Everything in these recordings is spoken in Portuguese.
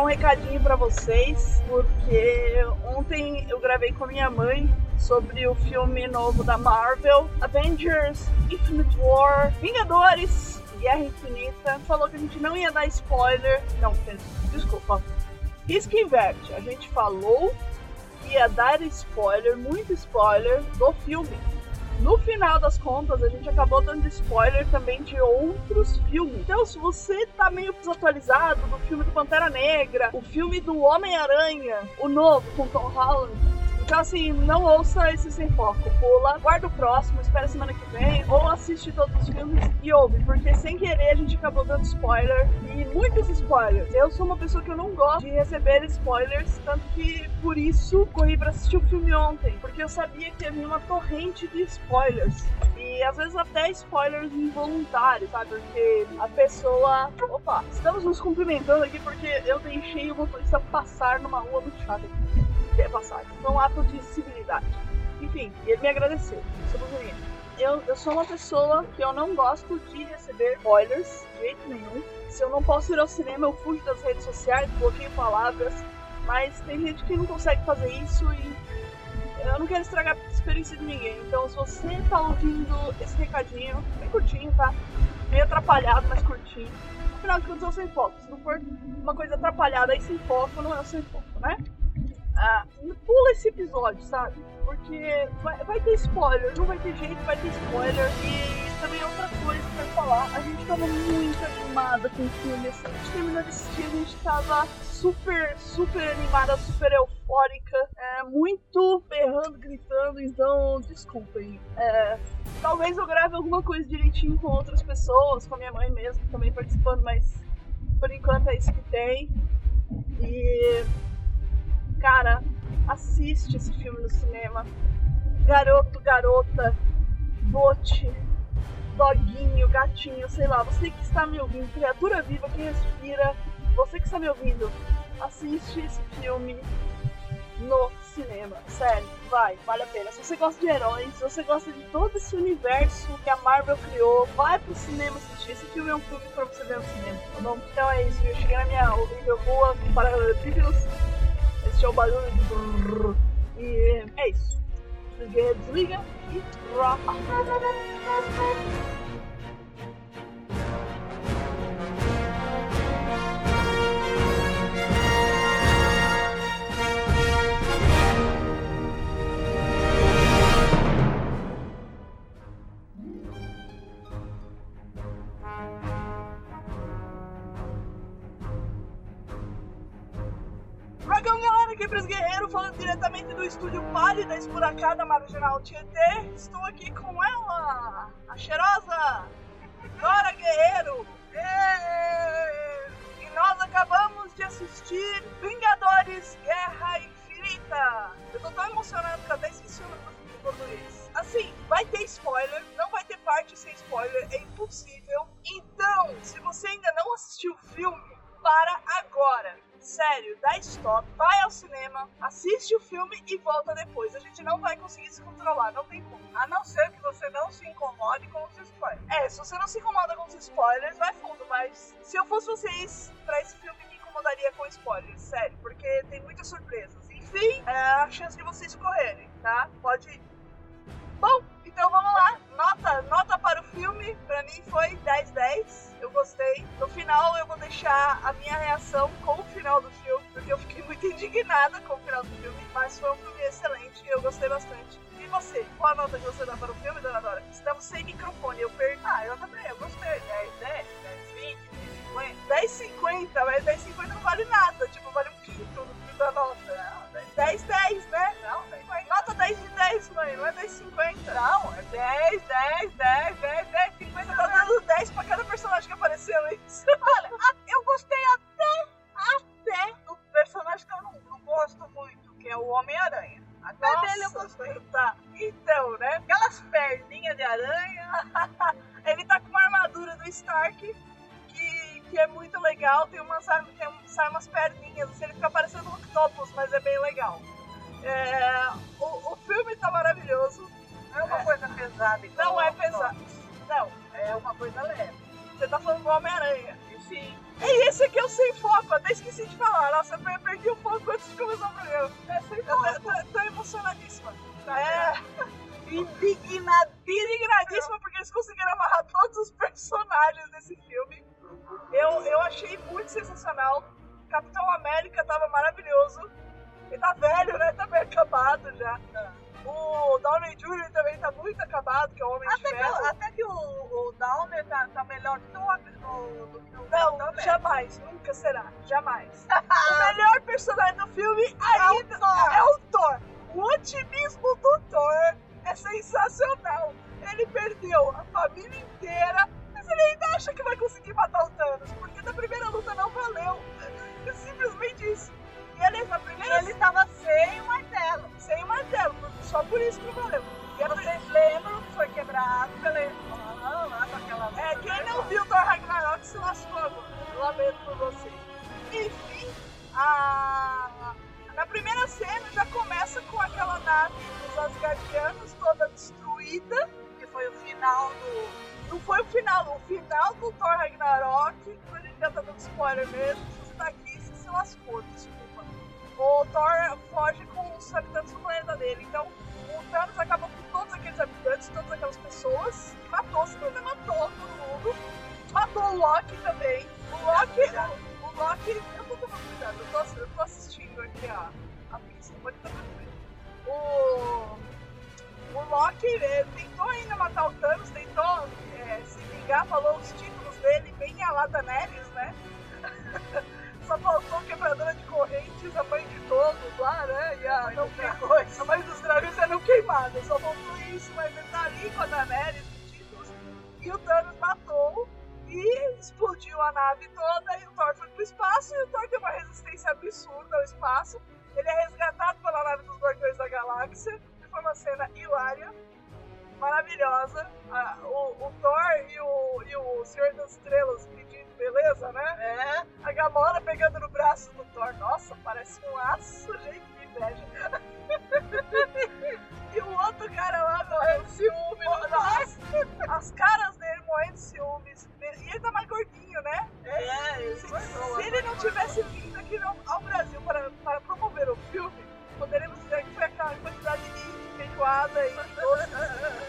Um recadinho pra vocês, porque ontem eu gravei com a minha mãe sobre o filme novo da Marvel, Avengers, Infinite War, Vingadores, Guerra Infinita. Falou que a gente não ia dar spoiler. Não, desculpa. Risco inverte. A gente falou que ia dar spoiler, muito spoiler, do filme. No final das contas, a gente acabou dando spoiler também de outros filmes. Então, se você tá meio desatualizado do filme do Pantera Negra, o filme do Homem-Aranha, o novo com Tom Holland, então, assim, não ouça esse sem foco. Pula, guarda o próximo, espera semana que vem, ou assiste todos os filmes e ouve, porque sem querer a gente acabou dando spoiler e muitos spoilers. Eu sou uma pessoa que eu não gosto de receber spoilers, tanto que por isso corri pra assistir o filme ontem, porque eu sabia que havia uma torrente de spoilers. E às vezes até spoilers involuntários, sabe? Porque a pessoa. Opa, estamos nos cumprimentando aqui porque eu deixei o motorista passar numa rua muito chata aqui é passagem. Foi um ato de civilidade. Enfim, ele me agradeceu. Eu, eu sou uma pessoa que eu não gosto de receber spoilers de jeito nenhum. Se eu não posso ir ao cinema, eu fujo das redes sociais, bloqueio palavras. Mas tem gente que não consegue fazer isso e eu não quero estragar a experiência de ninguém. Então, se você tá ouvindo esse recadinho, bem curtinho, tá? Meio atrapalhado, mas curtinho. Afinal de contas, o sem foco. Se não for uma coisa atrapalhada e sem foco, não é o sem foco, né? Ah, pula esse episódio, sabe? Porque vai, vai, ter spoiler, não vai ter jeito, vai ter spoiler. E também é outra coisa quero falar. A gente tava muito animada com o filme, assim. A gente terminou de assistir, a gente tava super, super animada, super eufórica. É, muito berrando, gritando, então desculpem. É, talvez eu grave alguma coisa direitinho com outras pessoas, com a minha mãe mesmo também participando, mas por enquanto é isso que tem. E Cara, assiste esse filme no cinema. Garoto, garota, bote, doguinho, gatinho, sei lá, você que está me ouvindo, criatura viva que respira, você que está me ouvindo, assiste esse filme no cinema. Sério, vai, vale a pena. Se você gosta de heróis, se você gosta de todo esse universo que a Marvel criou, vai pro cinema assistir. Esse filme é um filme pra você ver no cinema, tá bom? Então é isso, eu cheguei na minha horrível rua com paralelepípedos esse é o barulho de brrr. E é isso. Desliga, desliga e Pris Guerreiro, falando diretamente do estúdio Pálida Esburacada Marginal Tietê. Estou aqui com ela, a cheirosa Dora Guerreiro. E nós acabamos de assistir Vingadores Guerra Infinita. Eu tô tão emocionado que eu até esqueci o nome do português. Assim, vai ter spoiler, não vai ter parte sem spoiler, é impossível. Então, se você ainda não assistiu o filme, para agora. Sério, dá stop, vai ao cinema, assiste o filme e volta depois. A gente não vai conseguir se controlar, não tem como. A não ser que você não se incomode com os spoilers. É, se você não se incomoda com os spoilers, vai fundo, mas se eu fosse vocês, pra esse filme me incomodaria com spoilers, sério, porque tem muitas surpresas. Enfim, é a chance de vocês correrem, tá? Pode ir. Bom, então vamos lá. Nota, nota para o filme, pra mim foi 10-10. Eu gostei. No final eu vou deixar a minha reação com o final do filme, porque eu fiquei muito indignada com o final do filme, mas foi um filme excelente e eu gostei bastante. E você? Qual a nota que você dá para o filme, dona Dora? Estamos sem microfone, eu perdi. Ah, eu também, eu gostei. 10, 10, 10, 20, 50. 10, 50, mas 10, 50 não vale nada, tipo, vale um quinto da nota. Não, 10, 10, né? Não, 10, nota 10 de 10, mãe, não é 10, 50. 10, 10, 10, 10, 10, 50, tá dando 10 pra cada personagem que apareceu antes. Olha, eu gostei até, até o personagem que eu não, não gosto muito, que é o Homem-Aranha. Até Nossa, dele eu gostei. Tá. Então, né? Aquelas perninhas de aranha. Ele tá com uma armadura do Stark que, é muito legal. Tem umas, tem, umas perninhas. Assim, ele fica parecendo um octopus, mas é bem legal. É, Não é pesado. Não, É uma coisa leve. você tá falando do Homem-Aranha. Sim, E esse aqui eu sem foco, até esqueci de falar. Nossa, eu perdi o foco antes de começar o programa. é sem Eu tô, foco. tô- tô emocionadíssima. É, Indignadíssimo. indignadíssima porque eles conseguiram amarrar todos os personagens desse filme. Eu, eu achei muito sensacional. Capitão América tava maravilhoso. Ele tá velho, né? Tá bem acabado já. O Downey Jr. também tá muito acabado, que é o Homem de Até que, Ferro. até que o, o Downer tá, tá melhor do que o, do, que o Não, América. jamais, nunca será, jamais. o melhor personagem do filme ainda É o Thor. é o Thor. O otimismo do Thor é sensacional. Ele perdeu a família inteira, mas ele ainda acha que vai conseguir matar o Thanos, porque na primeira luta não valeu. É simplesmente isso. E ele, primeira Ele tava sem o martelo. sem o martelo, só por isso que não valeu. E Vocês lembram que foi quebrado pela ah, lá com aquela. É, quem não viu Thor Ragnarok se lascou agora. Lamento por vocês. Enfim, a... na primeira cena já começa com aquela nave dos Asgardianos toda destruída. Que foi o final do. Não foi o final, o final do Thor Ragnarok. A gente já tá dando spoiler mesmo. Se você tá aqui, você se lascou, desculpa. O Thor foge com os habitantes do planeta dele. Então, o Thanos acabou com todos aqueles habitantes, todas aquelas pessoas. Matou, simplesmente matou todo mundo. Matou o Loki também. O Loki. O, Loki. Eu tô tomando cuidado, eu tô, eu tô assistindo aqui a, a pista, pode ficar tranquilo. O. O Loki ele tentou ainda matar o Thanos, tentou é, se vingar, falou os títulos dele bem a lá Daenerys, né? Só faltou quebradora de correntes, a mãe de todos lá, né? E a, não, a mãe dos dragões é não queimada. Só faltou isso, mas ele tá ali com a Daenerys, os títulos. E o Thanos matou e explodiu a nave toda. E o Thor foi pro espaço. E o Thor tem uma resistência absurda ao espaço. Ele é resgatado pela nave dos Guardiões da Galáxia. que Foi uma cena hilária, maravilhosa. Ah, o, o Thor e o, e o Senhor das Estrelas beleza, né? É, A Gamora pegando no braço do Thor. Nossa, parece um aço, gente, que inveja. e o outro cara lá morrendo de ciúme. Nossa, as caras dele morrendo de ciúmes. E ele tá mais gordinho, né? é, Se, se ele não tivesse vindo aqui ao Brasil para, para promover o filme, poderíamos dizer que foi aquela quantidade de feijoada e doces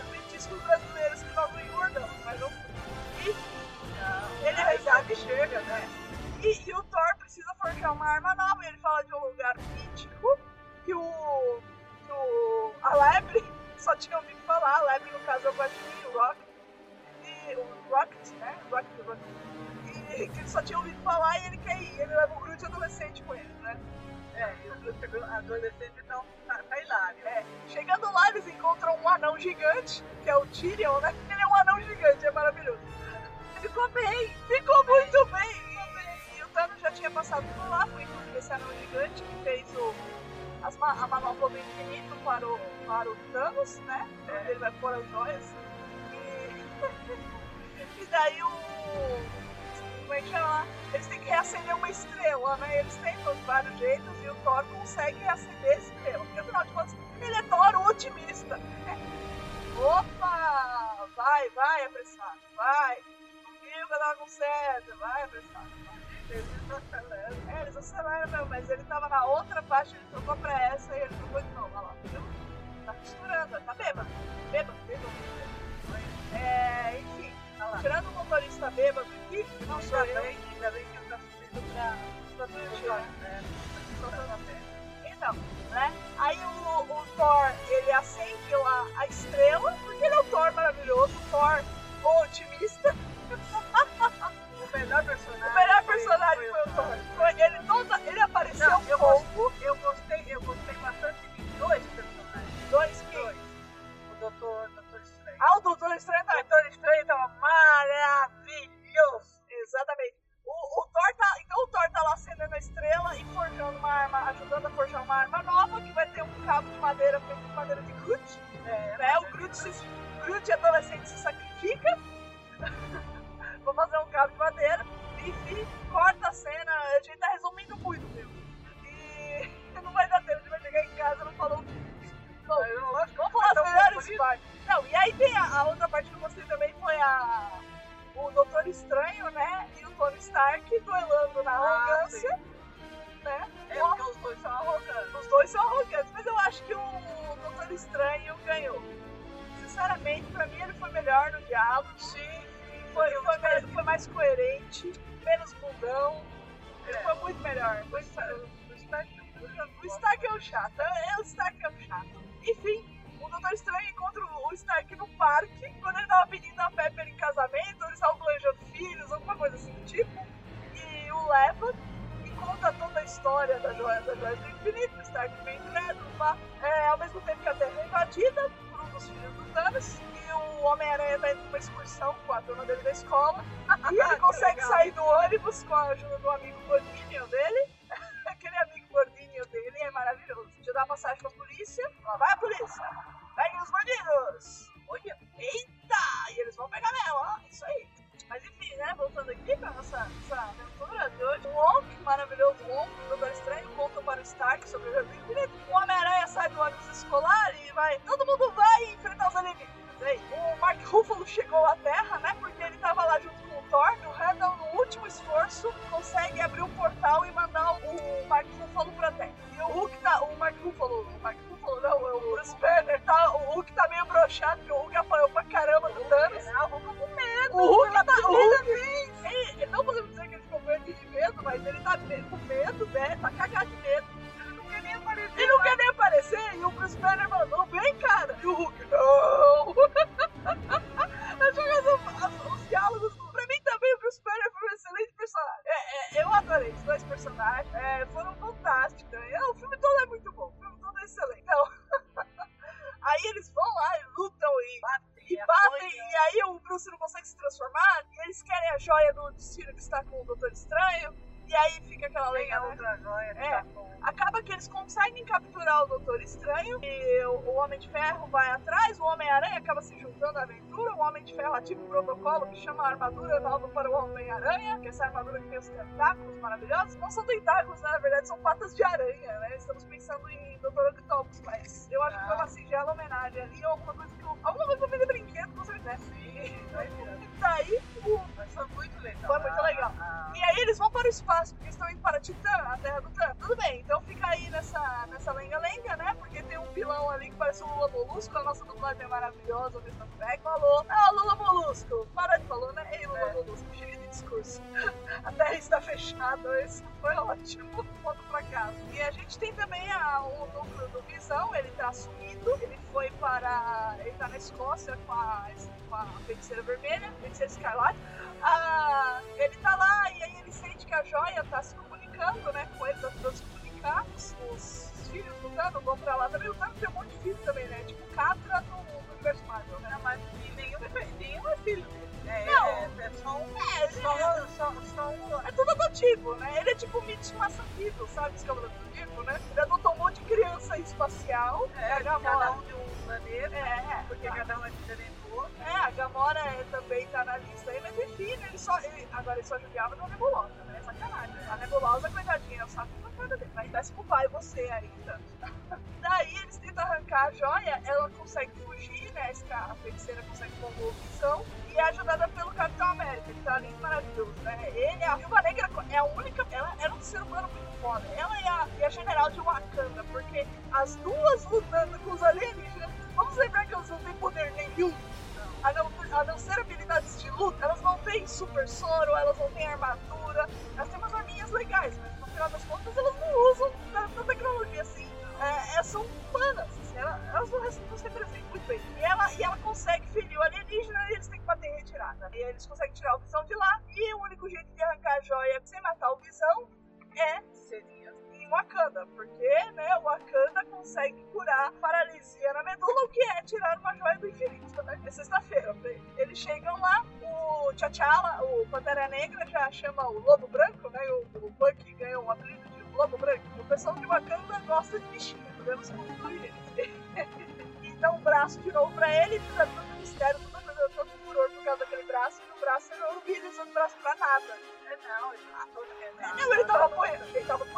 Tyrion, né? Ele é um anão gigante, é maravilhoso. Ficou bem, ficou muito bem. E, o Thanos já tinha passado por lá, foi inclusive esse anão gigante que fez o, as, a manopla do infinito para o, para o Thanos, né? É. Ele vai pôr as joias. E, e daí o. Como é que chama? Eles têm que reacender uma estrela, né? Eles tentam de vários jeitos e o Thor consegue reacender a estrela. Porque afinal de contas, ele é Thor o otimista. Opa! Vai, vai, apressado, vai. Comigo vai dar com certo, vai, apressado. Eles aceleram. É, eles aceleram mas ele tava na outra parte, ele trocou pra essa e diálogo. Sim, foi, foi, mais, foi mais coerente, menos bundão. É. foi muito melhor. O Stark- o Stark- é o chato, é o Stark é o chato. Enfim, o Doutor Estranho encontra o Stark no parque, quando ele tava pedindo a Pepper em casamento, eles estavam planejando filhos, alguma coisa assim do tipo, e o leva e conta toda a história da joia, da joia do infinito, o Stark vem pá. É, ao mesmo tempo que a Terra é invadida por um dos filhos do Thanos, o Homem-Aranha tá indo numa excursão com a turma dele da escola, e ele consegue sair do ônibus com a ajuda do amigo gordinho dele, aquele amigo gordinho dele é maravilhoso. Deixa eu dar uma passagem pra polícia. Vai a polícia. Peguem os bandidos. Olha, eita! E eles vão pegar mesmo, ó. Isso aí. Mas enfim, né? Voltando aqui pra nossa, nossa aventura de hoje. O Wonk, maravilhoso Wonk, o Doutor Estranho, conta para o Stark sobre o Jardim Infinito. O Homem-Aranha sai do ônibus escolar e vai. Todo mundo vai enfrentar os alienígenas. Aí, o Mark Ruffalo chegou à Terra, né? Porque ele tava lá junto outra joia É. tá com... Acaba que eles conseguem capturar o Doutor Estranho, e o, Homem de Ferro vai atrás, o Homem-Aranha acaba se juntando à aventura, o Homem de Ferro ativa o protocolo que chama a armadura nova para o Homem-Aranha, que é essa armadura que tem os tentáculos maravilhosos. Não são tentáculos, né? na verdade são patas de aranha, né? Estamos pensando em Doutor Octopus, mas eu acho que foi uma singela homenagem ali, alguma coisa que eu... Alguma coisa que eu vi de brinquedo, com certeza. Sim, vai virando. E daí, o Mas foi muito legal. Foi muito legal. Ah, e aí eles vão para o espaço, porque Titã, a terra do Thanos. Tudo bem, então fica aí nessa, nessa lenga-lenga, né? Porque tem um vilão ali que parece um Lula Molusco, a nossa dublagem é maravilhosa, o Mr. Beck falou, ah, Lula Molusco, para de falar, né? Ei, Lula É. Molusco, chega de discurso. a terra está fechada, isso foi ótimo, ponto pra casa. E a gente tem também a, o núcleo do Visão, ele tá sumido, ele foi para, ele tá na Escócia com a, com a feiticeira vermelha, feiticeira escarlate, ah, ele tá lá e aí ele sente que a joia vão pra lá também. O Thanos tem um monte de filho também, né? Tipo Catra no, universo Marvel, né? Mas e nenhum, nenhum é filho dele. É, Não. é, é só um. É, Só, é, só, só um. é tudo adotivo, né? Ele é tipo um estimação vivo, sabe? Esse cabelo do tipo, né? Ele adotou um monte de criança espacial. É, a cada Gamora. um de um planeta. É, é, Porque cada um é diferente do outro. É, a Gamora é, também tá na lista aí, mas enfim, né, ele só. Ele, agora ele só judiava da nebulosa, né? Sacanagem. A nebulosa, coitadinha, eu saco na cara dele. Mas desce pro pai você aí, a joia, ela consegue fugir, né? A feiticeira consegue tomar visão e é ajudada pelo Capitão América, que tá lindo maravilhoso, né? Ele, a Viúva Negra é a única. Ela era um ser humano muito foda. Ela e a, e a general de Wakanda, porque as duas lutando com os alienígenas. Vamos lembrar que elas não têm poder nenhum. A não, a não ser habilidades de luta, elas não têm super soro, elas não têm armadura, elas têm umas arminhas legais, mas consegue curar paralisia na medula, o que é tirar uma joia do infinito, né? É sexta-feira. pra ele. Eles chegam lá, o T'Challa, o Pantera Negra, já chama o Lobo Branco, né? O, o Bucky ganhou o apelido de lobo branco. O pessoal de Wakanda gosta de bichinho, podemos concluir e dá um braço de novo pra ele, fizeram todo o mistério, todo, todo, todo furor por causa daquele braço, e o braço era o Billy usando o braço pra nada. É, não, ele matou também. Não, ele tava, apoiando, ele tava apoiando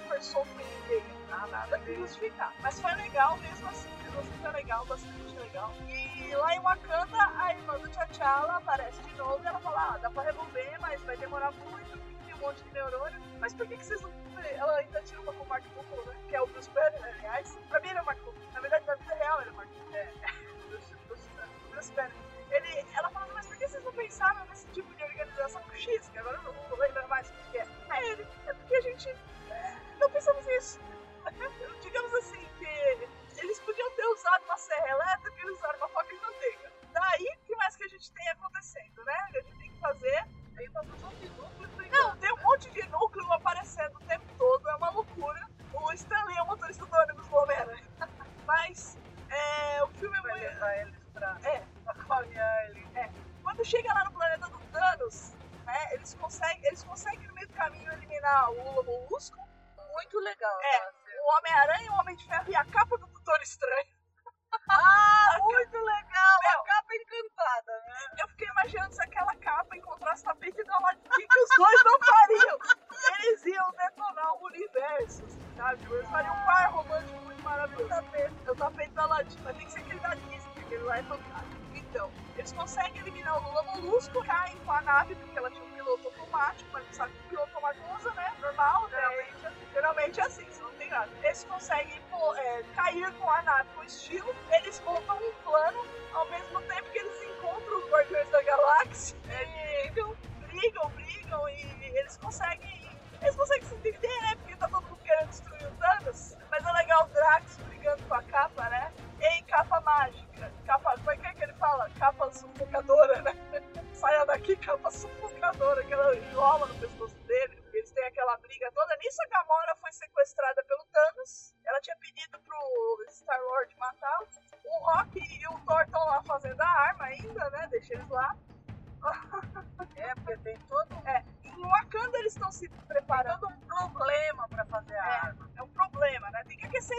super ninguém, tá? nada que justificar. Mas foi legal mesmo assim, mesmo assim foi legal, bastante legal. E lá em Wakanda, a irmã do T'Challa aparece de novo e ela fala, ah, dá pra resolver, mas vai demorar muito, tem um monte de neurônio. Mas por que, que vocês não... Ela ainda tira uma com o Mark Ruffalo, né? Que é o Bruce Banner, aliás. Pra mim ele é o Mark Ruffalo. Na verdade, na vida real ele é o Mark Ruffalo. É, Bruce, Banner. Ele, ela fala, mas por que vocês não pensaram nesse tipo de organização X? Que agora eu não vou lembrar mais o que é. É ele. É porque a gente pensamos nisso. Digamos assim, que eles podiam ter usado uma serra elétrica e eles usaram uma faca de manteiga. Daí, o que mais que a gente tem acontecendo, né? A gente tem que fazer. Uma de núcleo Não, tem um monte de núcleo aparecendo o tempo todo, é uma loucura. O Stanley é o motorista do ônibus Homem-Aranha. Mas é, o filme é muito. levar eles pra É, ele. quando chega lá no planeta do Thanos, né, eles conseguem, eles conseguem no meio do caminho eliminar o Lula Molusco, Muito legal. É. o Homem-Aranha, o Homem de Ferro e a capa do Doutor Estranho. Ah, muito legal!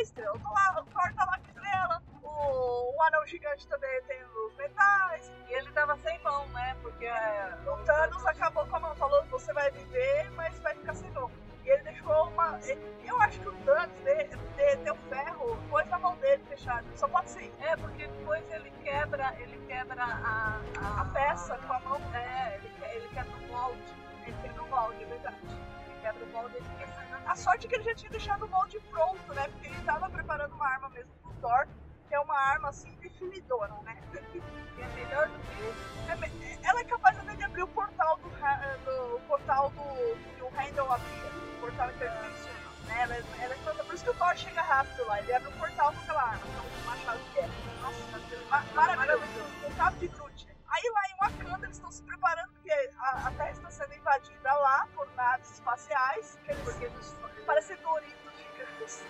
Estrela. Lá, o Thor tá lá com a estrela, o, o anão gigante também tem os metais. E ele tava sem mão, né? Porque é, O Thanos acabou com a mão, falou: você vai viver, mas vai ficar sem mão. E ele deixou uma. Eu acho que o Thanos de, de, tem o ferro, pôs na mão dele fechado. Só pode ser. É, porque depois ele quebra, ele quebra a, a, A peça com a mão. É, ele, ele quebra o molde. Ele quebra o molde, é verdade. Ele quebra o molde ele saindo A sorte é que ele já tinha deixado o molde pronto, né? Porque ele tava preparando uma arma mesmo pro Thor, que é uma arma assim definidora, né? é melhor do que É Ela é capaz até de abrir o portal do, ra- do o portal do que o Handel abria, o portal interdimensional. Né? Ela, é- ela é toda, por isso que o Thor chega rápido lá, ele abre o portal com aquela arma, então o machado que é. Nossa, ma- maravilhoso. O cabo de Groot. Aí lá em Wakanda eles estão se preparando, a, a Terra está sendo invadida lá por naves espaciais, que eles, porque parecem Doritos gigantes.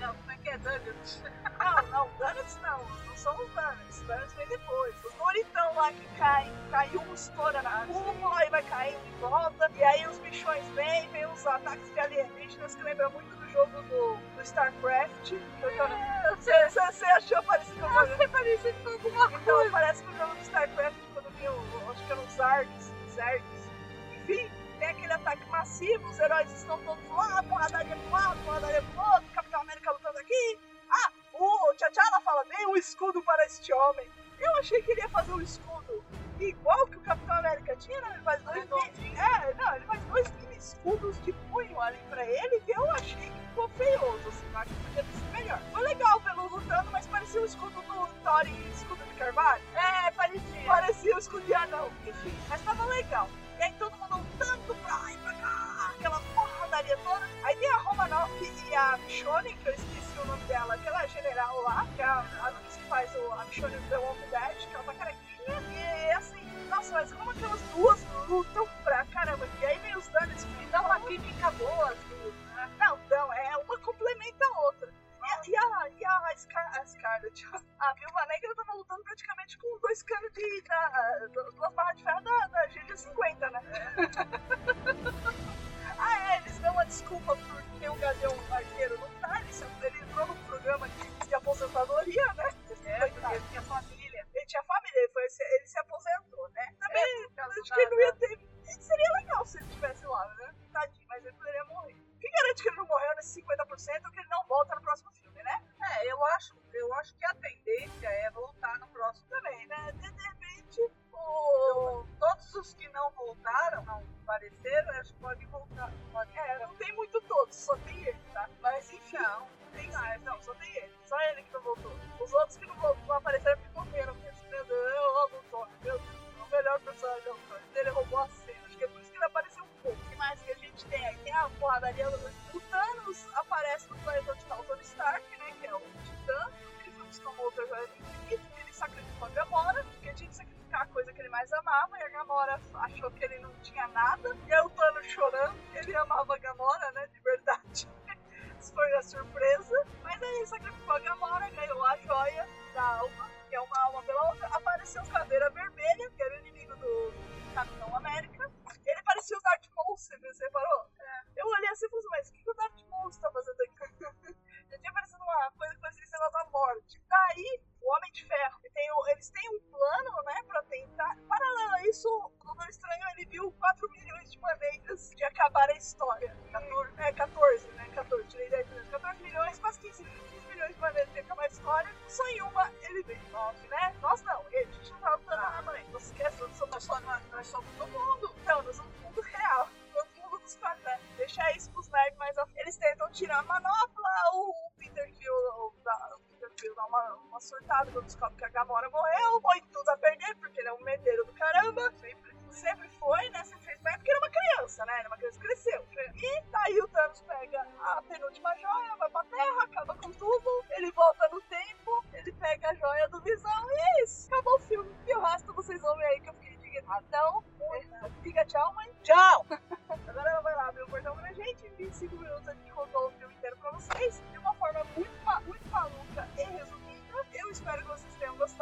Não, como é que é Donuts? Não, não, Donuts não, não são os Donuts, Donuts vem depois. Os Doritão lá que caem, cai um estoura na cúpula e vai caindo de volta, e aí os bichões vêm, vem os ataques de alienígenas que lembra muito do jogo do, do StarCraft. Você, você, você achou parecido com o jogo? É parecido com alguma Então parece com o jogo do StarCraft que eram os Zargs, Zergs. Enfim, tem aquele ataque massivo, os heróis estão todos lá, porradaria pro lado, porradaria pro outro, Capitão América lutando aqui. Ah, o T'Challa fala, dei um escudo para este homem. Eu achei que ele ia fazer um escudo igual que o Capitão América tinha, né? Ele faz dois mini, É, não, ele faz dois escudos de punho ali pra ele, que eu achei que ficou feioso, assim, eu acho que podia ter sido melhor. Foi legal pelo lutando, mas parecia o escudo do Thor em escudo de carvalho. É, parecia. Parecia o escudo de anão, enfim, mas tava legal. E aí todo mundo lutando pra lá e pra cá, aquela porradaria toda. Aí tem a Romanoff e a Michonne, que eu esqueci o nome dela, aquela general lá, que é a, a que faz o, a Michonne do The Walking Dead, que ela tá carequinha. Assim, mas como aquelas duas lutam pra caramba. E aí vem os danos que dá uma química boa, as duas, né? Não, não, é uma complementa a outra. E e a, e a, Scar, a Scarlett, a Viúva Negra tava lutando praticamente com dois canos de. Da, duas barras de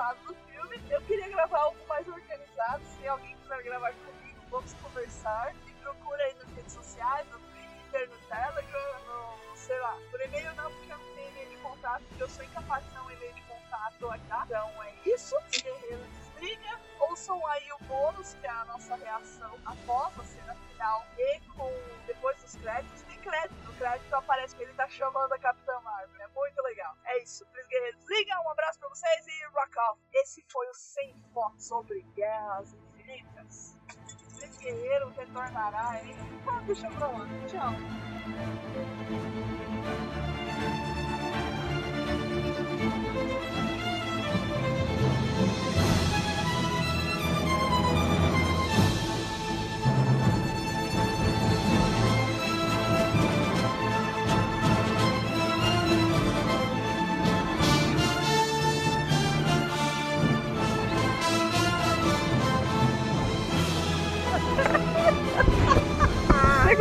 vocês tenham gostado do filme. Eu queria gravar algo mais organizado. Se alguém quiser gravar comigo, vamos conversar. Me procura aí nas redes sociais, no Twitter, no Telegram, no. sei lá. Por e-mail não, porque eu não tenho e-mail de contato. Porque eu sou incapaz de dar um e-mail de contato aqui. Então é isso. Guerreiro desliga. Ouçam aí o bônus, que é a nossa reação após a cena final e com depois dos créditos. Crédito, no crédito aparece que ele tá chamando a Capitã Marvel. É muito legal. É isso, Pris Guerreiros. Liga, um abraço pra vocês e rock off. Esse foi o Sem Foco sobre Guerras Infinitas. Pris Guerreiro retornará, hein? Ah, deixa pra lá. Tchau. Você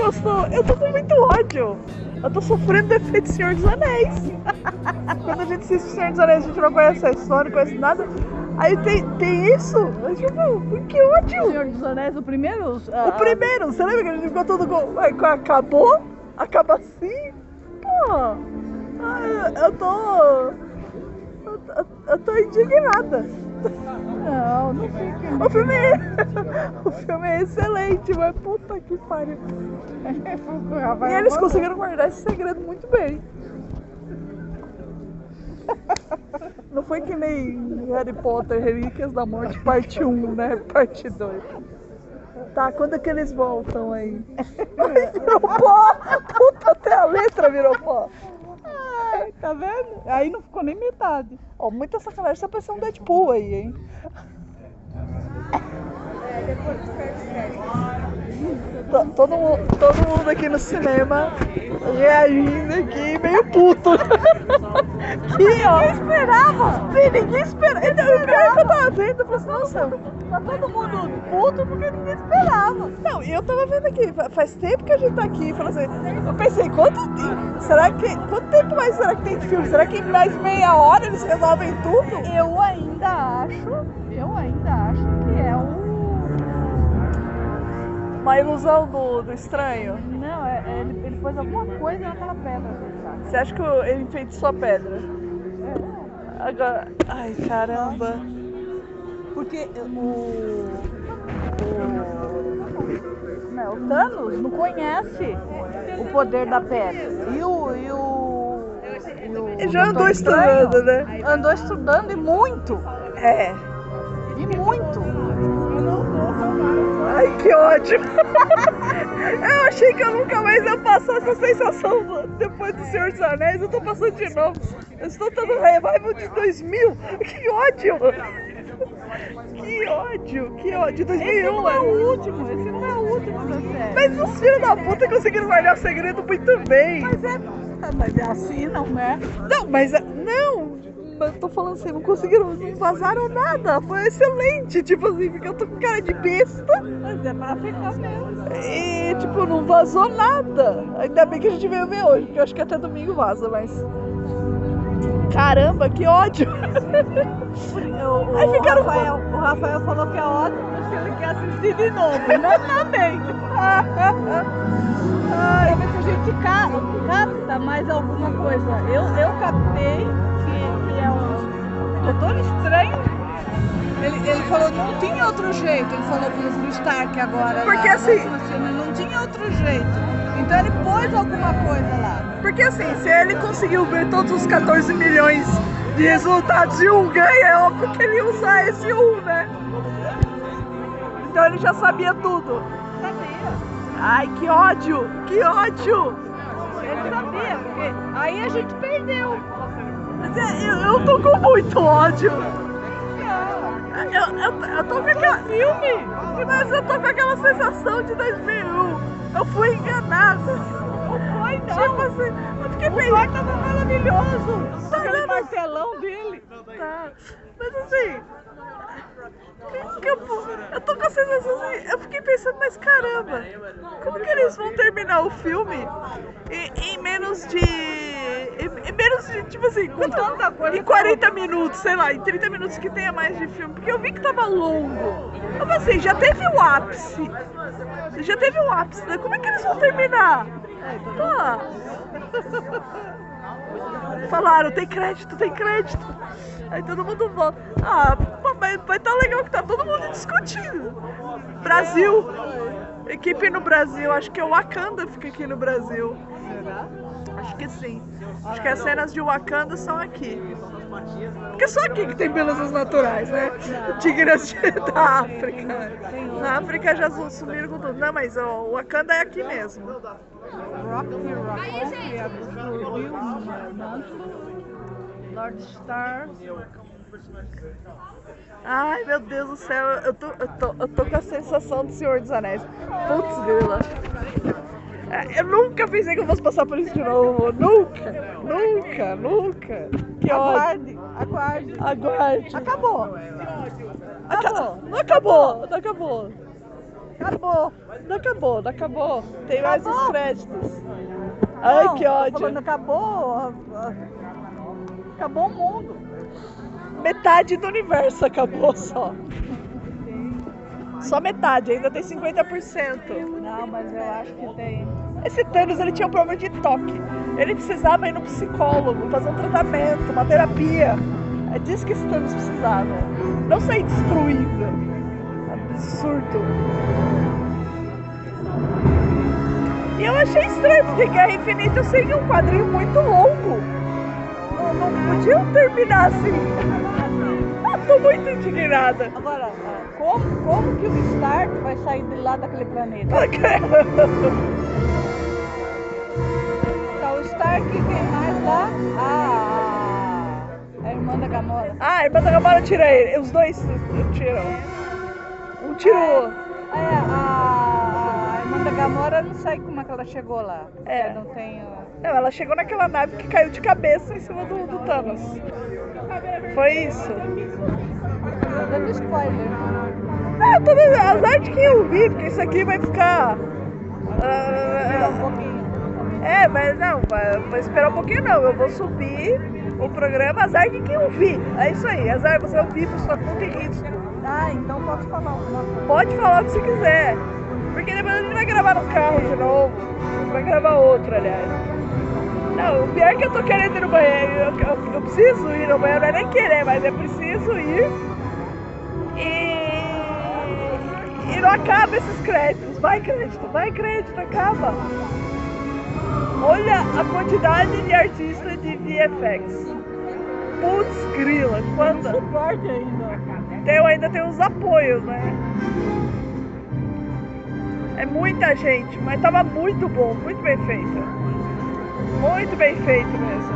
gostou? Eu tô com muito ódio. Eu tô sofrendo do efeito Senhor dos Anéis. Quando a gente assiste Senhor dos Anéis, a gente não conhece a história, não conhece nada. Aí tem, tem isso. Eu, tipo, que ódio. Senhor dos Anéis, o primeiro? O primeiro, você lembra que a gente ficou todo com. Acabou? Acaba assim? Pô! Ai, eu tô. Eu tô indignada. Não, não fique. O filme é. O filme é excelente, mas puta que pariu. E eles conseguiram guardar esse segredo muito bem. Não foi que nem Harry Potter, Relíquias da Morte, parte 1, né? Parte 2. Tá, quando é que eles voltam aí? Virou pó! Puta, até a letra virou pó. Ai, tá vendo? Aí não ficou nem metade. Ó, muita sacanagem, você apareceu um Deadpool aí, hein? To- Todo, mu- todo mundo aqui no cinema reagindo aqui, meio puto. que, ó. Ninguém esperava! Sim, ninguém esperava. Então, o que eu tava vendo, eu falei assim, nossa, tá todo mundo puto porque ninguém esperava. Não, e eu tava vendo aqui, fa- faz tempo que a gente tá aqui, falando assim, eu pensei, quanto tempo, será que, quanto tempo mais será que tem de filme? Será que em mais meia hora eles resolvem tudo? Eu ainda acho, eu ainda acho Uma ilusão do, do estranho. Não, é, é- ele, ele pôs alguma coisa naquela pedra, sabe? Você acha que ele enfeitiçou a pedra? Agora. Ai, caramba. Porque o. O, não, o Thanos não conhece o poder da pedra. E o, e o Já andou Estranho estudando, né? Andou estudando e muito. É. E muito. Ai, que ódio. eu achei que eu nunca mais ia passar essa sensação depois do Senhor dos Anéis. Eu tô passando de novo. Eu estou todo revival de 2000. Que ódio. Que ódio, que ódio. De 2001, Esse não é o último, esse não é o último da série. Mas os filhos da puta conseguiram guardar o segredo muito bem. Mas é, mas é assim, não é? Não, mas a- não. Eu tô falando assim, não conseguiram, não vazaram nada. Foi excelente. Tipo assim, porque eu tô com cara de besta. Mas é pra ficar mesmo. E, tipo, não vazou nada. Ainda bem que a gente veio ver hoje, porque eu acho que até domingo vaza, mas. Caramba, que ódio! O, o Aí ficaram- Rafael, o Rafael falou que é ótimo, mas que ele quer assistir de novo. Nós também. Ver se a gente ca- capta mais alguma coisa. Eu, eu captei doutor estranho. Ele, ele falou que não tinha outro jeito. Ele falou pro, Stark agora. Porque lá, assim- filme, não tinha outro jeito. Então ele pôs alguma coisa lá. Porque assim, se ele conseguiu ver todos os 14 milhões de resultados e um ganha, é óbvio que ele ia usar esse um, né? Então ele já sabia tudo. Sabia. Ai, que ódio! Que ódio! Ele sabia, porque aí a gente perdeu. Eu, eu tô com muito ódio. Eu, eu, eu tô com aquela. filme! Mas eu tô com aquela sensação de 2001. Eu fui enganada. Não foi, não. Tipo assim, eu fiquei O pensando. quarto tava maravilhoso. Tá Aquele martelão dele. Tá. Mas assim. Eu, eu tô com a sensação assim, eu fiquei pensando, mas caramba, como que eles vão terminar o filme em, em menos de. Em menos de, tipo assim, quanto- tanta coisa. em 40 minutos, sei lá, em 30 minutos que tenha mais de filme, porque eu vi que tava longo. Eu pensei, já teve o ápice. Já teve o ápice, né? Como é que eles vão terminar? Tá. Falaram, tem crédito, tem crédito. Aí todo mundo volta. Ah, pô, mas vai tá legal que tá todo mundo discutindo. Brasil. Equipe no Brasil. Acho que o Wakanda fica aqui no Brasil. Será? Acho que sim. Acho que as cenas de Wakanda são aqui. Porque só aqui que tem belezas naturais, né? Tigres da África. Na África já su- sumiram com tudo. Não, mas o Wakanda é aqui mesmo. É do Rio Manto. Lord Star. Ai, meu Deus do céu, eu tô, eu tô, eu tô com a sensação do Senhor dos Anéis. Putz, grila. Eu nunca pensei que eu fosse passar por isso de novo. Nunca, nunca, nunca. Que ódio. Aguarde, aguarde. Aguarde. Acabou. Acabou. Não acabou, não acabou. Acabou. Não acabou, não acabou. Tem mais Acabou. os créditos. Ai, Não, que ódio. falando, acabou. Acabou o mundo. Metade do universo acabou só. Só metade, ainda tem 50%. Não, mas eu acho que tem. Esse Thanos ele tinha um problema de toque. Ele precisava ir no psicólogo, fazer um tratamento, uma terapia. É disso que esse Thanos precisava. Não sair destruído. Absurdo. E eu achei estranho, porque Guerra Infinita eu sei que é um quadrinho muito longo. Não, não podiam terminar assim. Eu tô muito indignada. Agora, ah, como, como que o Stark vai sair de lá daquele planeta? Tá o Stark e quem mais lá? Ah, a irmã da Gamora. Ah, a irmã da Gamora tira ele. Os dois tiram. Um tirou. Ah, é, a, a irmã da Gamora não sei como é que ela chegou lá. É. Não tem. Não, ela chegou naquela nave que caiu de cabeça em cima do, do Thanos. Foi isso. Dando spoiler. Ah, tô dando azar de quem eu vi, porque isso aqui vai ficar. Pouquinho. é, mas não, vai, vai esperar um pouquinho não. Eu vou subir o programa azar de quem eu vi. É isso aí, azar você ouvir por sua conta e risco. Ah, então posso falar alguma coisa. Pode falar o que você quiser. Porque depois a gente vai gravar no carro de novo. Vai gravar outro, aliás. Não, o pior é que eu tô querendo ir no banheiro. Eu, eu- eu preciso ir no banheiro, não é nem querer, mas é preciso ir. E não acaba esses créditos. Vai crédito, vai crédito, acaba. Olha a quantidade de artistas de VFX. Putz, grila, quanta. Suporte ainda. Tem, ainda tem os apoios, né? É muita gente, mas tava muito bom, muito bem feito. Muito bem feito mesmo.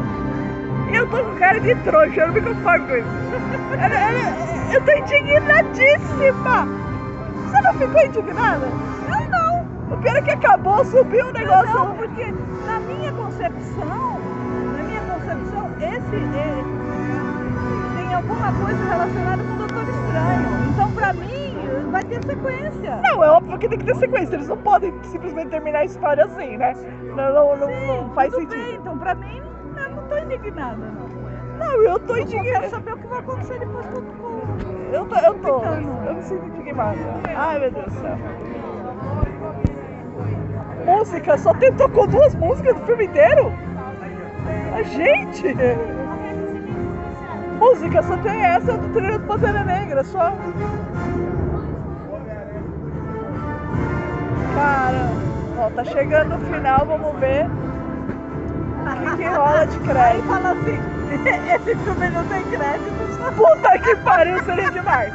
E eu tô com cara de trouxa, eu não me conformo com isso. Eu tô indignadíssima! Você não ficou indignada? Eu não. O pior é que acabou, subiu o negócio. Não, porque na minha concepção, na minha concepção, esse é, tem alguma coisa relacionada com o Doutor Estranho. Então, pra mim, vai ter sequência. Não, é óbvio que tem que ter sequência. Eles não podem simplesmente terminar a história assim, né? Não, não, não, não faz Tudo sentido. bem, então pra mim, eu não tô indignada, não. Não, eu tô Eu só quero indignada. saber o que vai acontecer depois com- Eu tô, eu tô. Eu me sinto indignada. Ai, meu Deus do céu. Música, só tem, tocou duas músicas do filme inteiro? A gente! Música, só tem essa do trailer do Pantera Negra, só. Cara, ó, tá chegando o final, vamos ver o que, que rola de crédito. fala assim, esse filme não tem créditos. Puta que pariu, seria demais.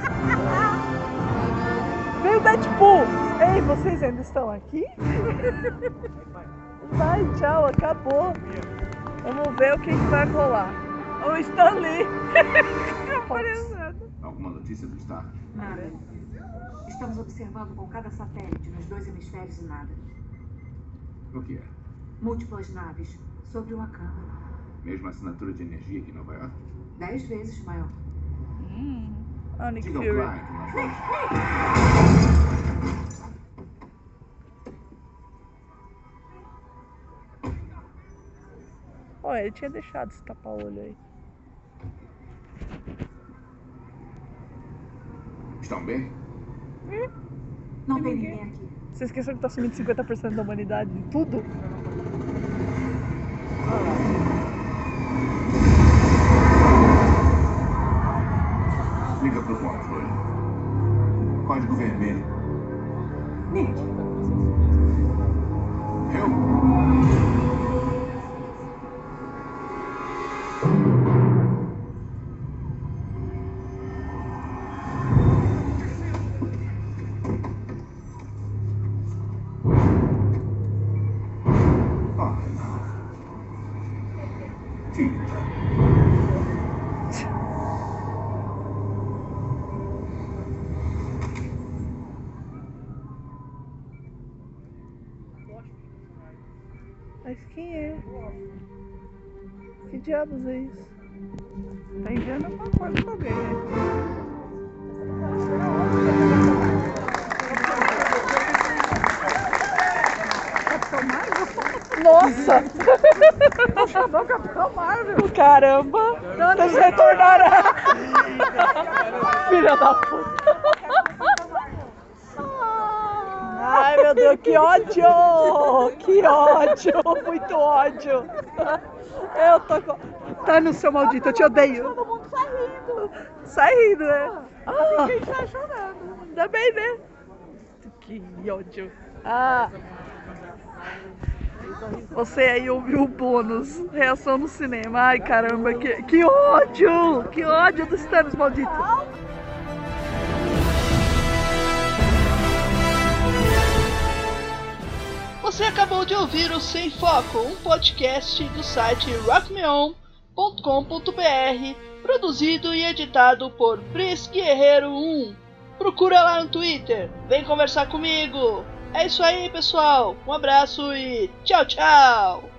Veio o Deadpool. Ei, vocês ainda estão aqui? Vai, tchau, acabou. Vamos ver o que, que vai rolar. O Stanley. Aparecendo. Alguma notícia do Stark? Nada. Estamos observando com cada satélite nos dois hemisférios e nada. O que é? Múltiplas naves sobre o Wakanda. Mesma assinatura de energia que em Nova York? Dez vezes maior. Ah, Nick Diga ao Fury. Klein que nós vamos. Ó, ele tinha deixado esse tapa-olho aí. Estão bem? Não tem ninguém. ninguém aqui. Você esqueceu que tá sumindo 50% da humanidade de tudo? Diabos é isso? Tá enviando alguma coisa pra alguém, né? Nossa! Chamou o Capitão Marvel. Caramba! Eles retornaram! Filha da puta! Ai meu Deus, que ódio! Que ódio! Muito ódio! Eu tô com. Tá no seu maldito, eu te odeio! Todo mundo sai rindo. Sai rindo, né? Ah, Quem sai chorando. ainda bem, né? Que ódio! Ah! Você aí ouviu o bônus, reação no cinema. Ai caramba, que, que ódio! Que ódio dos Thanos, maldito! Acabou de ouvir o Sem Foco, um podcast do site rockmeon.com.br, produzido e editado por Pris Guerreiro 1. Procura lá no Twitter, vem conversar comigo. É isso aí, pessoal. Um abraço e tchau, tchau.